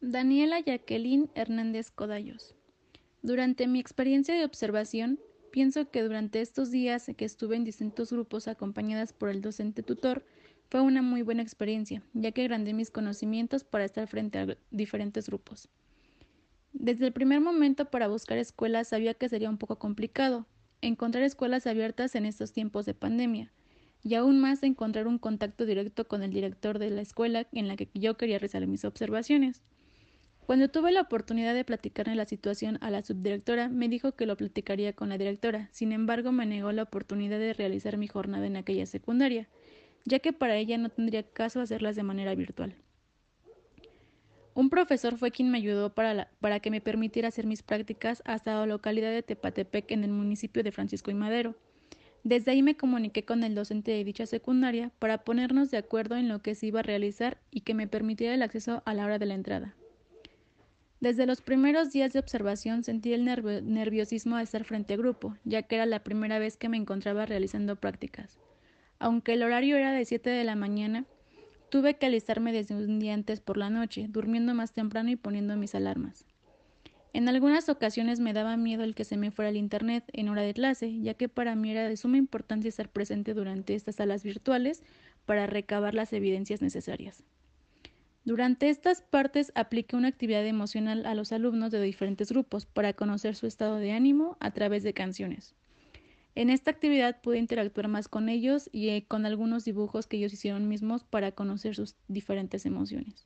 Daniela Jacqueline Hernández Codallos. Durante mi experiencia de observación, pienso que durante estos días que estuve en distintos grupos acompañadas por el docente tutor, fue una muy buena experiencia, ya que agrandé mis conocimientos para estar frente a diferentes grupos. Desde el primer momento para buscar escuelas sabía que sería un poco complicado encontrar escuelas abiertas en estos tiempos de pandemia, y aún más encontrar un contacto directo con el director de la escuela en la que yo quería realizar mis observaciones. Cuando tuve la oportunidad de platicarle la situación a la subdirectora, me dijo que lo platicaría con la directora, sin embargo me negó la oportunidad de realizar mi jornada en aquella secundaria, ya que para ella no tendría caso hacerlas de manera virtual. Un profesor fue quien me ayudó para, para que me permitiera hacer mis prácticas hasta la localidad de Tepatepec en el municipio de Francisco y Madero. Desde ahí me comuniqué con el docente de dicha secundaria para ponernos de acuerdo en lo que se iba a realizar y que me permitiera el acceso a la hora de la entrada. Desde los primeros días de observación sentí el nerviosismo de estar frente a grupo, ya que era la primera vez que me encontraba realizando prácticas. Aunque el horario era de 7 de la mañana, tuve que alistarme desde un día antes por la noche, durmiendo más temprano y poniendo mis alarmas. En algunas ocasiones me daba miedo el que se me fuera el Internet en hora de clase, ya que para mí era de suma importancia estar presente durante estas salas virtuales para recabar las evidencias necesarias. Durante estas partes apliqué una actividad emocional a los alumnos de diferentes grupos para conocer su estado de ánimo a través de canciones. En esta actividad pude interactuar más con ellos y eh, con algunos dibujos que ellos hicieron mismos para conocer sus diferentes emociones.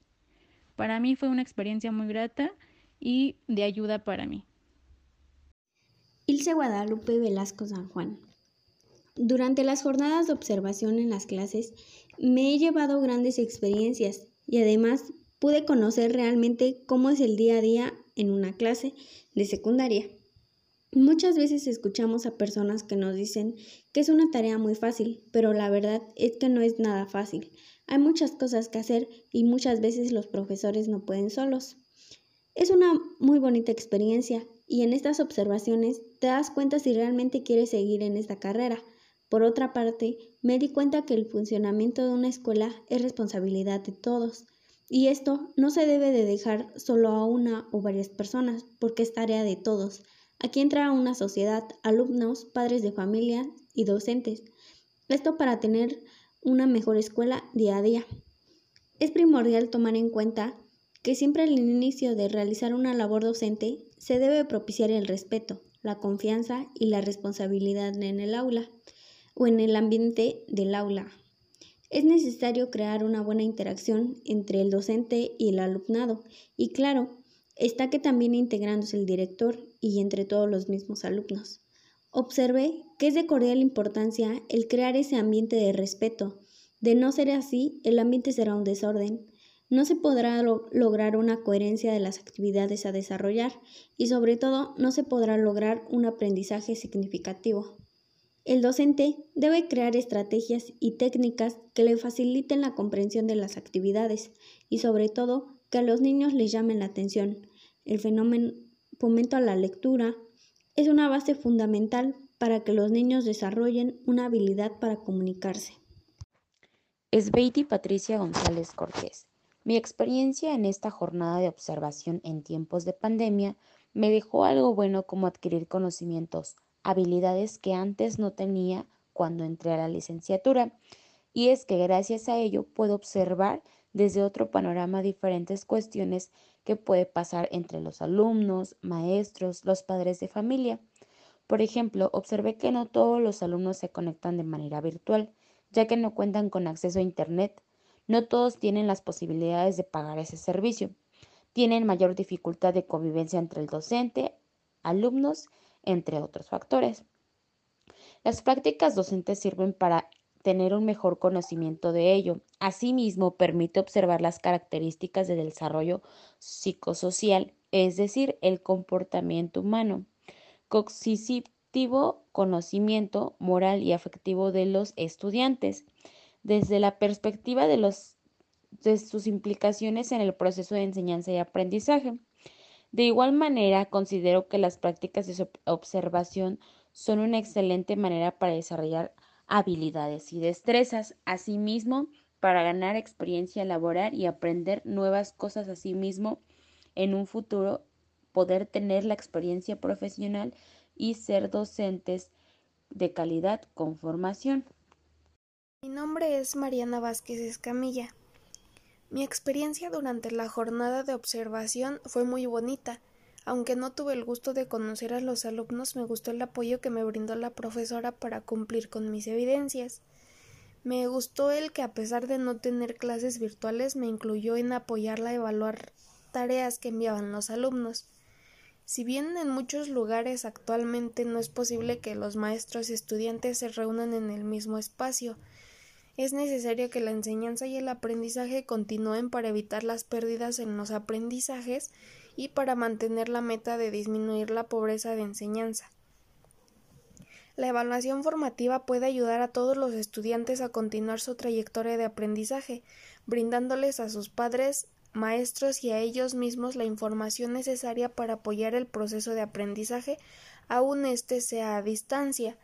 Para mí fue una experiencia muy grata y de ayuda para mí. Ilse Guadalupe Velasco San Juan. Durante las jornadas de observación en las clases me he llevado grandes experiencias y además pude conocer realmente cómo es el día a día en una clase de secundaria. Muchas veces escuchamos a personas que nos dicen que es una tarea muy fácil, pero la verdad es que no es nada fácil. Hay muchas cosas que hacer y muchas veces los profesores no pueden solos. Es una muy bonita experiencia y en estas observaciones te das cuenta si realmente quieres seguir en esta carrera. Por otra parte, me di cuenta que el funcionamiento de una escuela es responsabilidad de todos. Y esto no se debe de dejar solo a una o varias personas, porque es tarea de todos. Aquí entra una sociedad, alumnos, padres de familia y docentes. Esto para tener una mejor escuela día a día. Es primordial tomar en cuenta que siempre al inicio de realizar una labor docente se debe propiciar el respeto, la confianza y la responsabilidad en el aula o en el ambiente del aula. Es necesario crear una buena interacción entre el docente y el alumnado y claro, está que también integrándose el director y entre todos los mismos alumnos. Observe que es de cordial importancia el crear ese ambiente de respeto. De no ser así, el ambiente será un desorden. No se podrá lograr una coherencia de las actividades a desarrollar y sobre todo no se podrá lograr un aprendizaje significativo. El docente debe crear estrategias y técnicas que le faciliten la comprensión de las actividades y sobre todo que a los niños les llamen la atención. El fenómeno fomento a la lectura es una base fundamental para que los niños desarrollen una habilidad para comunicarse. Es Betty Patricia González Cortés. Mi experiencia en esta jornada de observación en tiempos de pandemia me dejó algo bueno como adquirir conocimientos habilidades que antes no tenía cuando entré a la licenciatura. Y es que gracias a ello puedo observar desde otro panorama diferentes cuestiones que puede pasar entre los alumnos, maestros, los padres de familia. Por ejemplo, observé que no todos los alumnos se conectan de manera virtual, ya que no cuentan con acceso a Internet. No todos tienen las posibilidades de pagar ese servicio. Tienen mayor dificultad de convivencia entre el docente, alumnos entre otros factores. Las prácticas docentes sirven para tener un mejor conocimiento de ello. Asimismo, permite observar las características del desarrollo psicosocial, es decir, el comportamiento humano, cognitivo, conocimiento moral y afectivo de los estudiantes, desde la perspectiva de, los, de sus implicaciones en el proceso de enseñanza y aprendizaje. De igual manera, considero que las prácticas de observación son una excelente manera para desarrollar habilidades y destrezas, asimismo para ganar experiencia laboral y aprender nuevas cosas asimismo en un futuro poder tener la experiencia profesional y ser docentes de calidad con formación. Mi nombre es Mariana Vázquez Escamilla. Mi experiencia durante la jornada de observación fue muy bonita. Aunque no tuve el gusto de conocer a los alumnos, me gustó el apoyo que me brindó la profesora para cumplir con mis evidencias. Me gustó el que a pesar de no tener clases virtuales me incluyó en apoyarla a evaluar tareas que enviaban los alumnos. Si bien en muchos lugares actualmente no es posible que los maestros y estudiantes se reúnan en el mismo espacio, es necesario que la enseñanza y el aprendizaje continúen para evitar las pérdidas en los aprendizajes y para mantener la meta de disminuir la pobreza de enseñanza. La evaluación formativa puede ayudar a todos los estudiantes a continuar su trayectoria de aprendizaje, brindándoles a sus padres, maestros y a ellos mismos la información necesaria para apoyar el proceso de aprendizaje, aun este sea a distancia.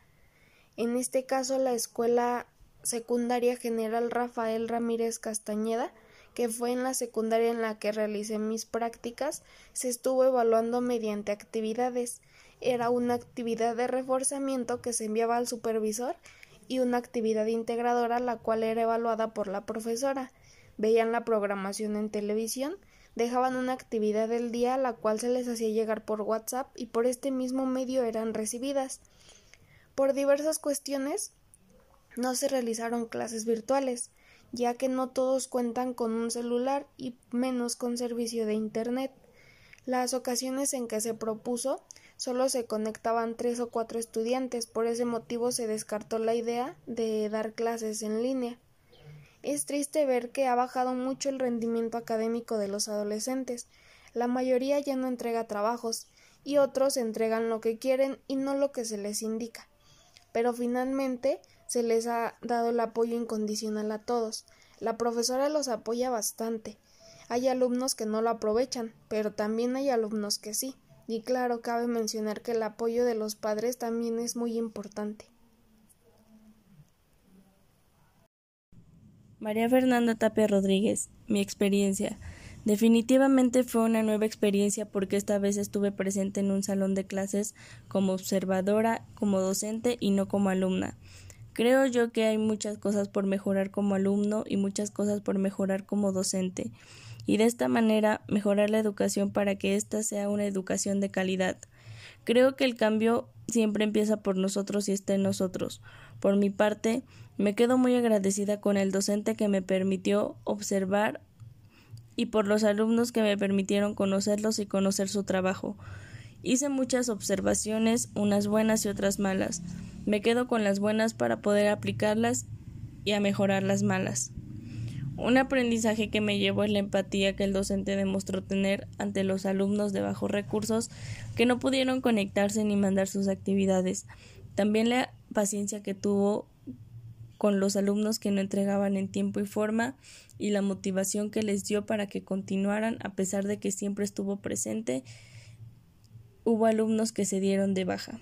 En este caso, la escuela secundaria general Rafael Ramírez Castañeda, que fue en la secundaria en la que realicé mis prácticas, se estuvo evaluando mediante actividades. Era una actividad de reforzamiento que se enviaba al supervisor y una actividad integradora la cual era evaluada por la profesora. Veían la programación en televisión, dejaban una actividad del día la cual se les hacía llegar por WhatsApp y por este mismo medio eran recibidas. Por diversas cuestiones no se realizaron clases virtuales, ya que no todos cuentan con un celular y menos con servicio de Internet. Las ocasiones en que se propuso solo se conectaban tres o cuatro estudiantes, por ese motivo se descartó la idea de dar clases en línea. Es triste ver que ha bajado mucho el rendimiento académico de los adolescentes. La mayoría ya no entrega trabajos y otros entregan lo que quieren y no lo que se les indica. Pero finalmente se les ha dado el apoyo incondicional a todos. La profesora los apoya bastante. Hay alumnos que no lo aprovechan, pero también hay alumnos que sí. Y claro, cabe mencionar que el apoyo de los padres también es muy importante. María Fernanda Tapia Rodríguez, mi experiencia. Definitivamente fue una nueva experiencia porque esta vez estuve presente en un salón de clases como observadora, como docente y no como alumna. Creo yo que hay muchas cosas por mejorar como alumno y muchas cosas por mejorar como docente, y de esta manera mejorar la educación para que ésta sea una educación de calidad. Creo que el cambio siempre empieza por nosotros y está en nosotros. Por mi parte, me quedo muy agradecida con el docente que me permitió observar y por los alumnos que me permitieron conocerlos y conocer su trabajo. Hice muchas observaciones, unas buenas y otras malas. Me quedo con las buenas para poder aplicarlas y a mejorar las malas. Un aprendizaje que me llevó es la empatía que el docente demostró tener ante los alumnos de bajos recursos que no pudieron conectarse ni mandar sus actividades. También la paciencia que tuvo con los alumnos que no entregaban en tiempo y forma y la motivación que les dio para que continuaran a pesar de que siempre estuvo presente. Hubo alumnos que se dieron de baja.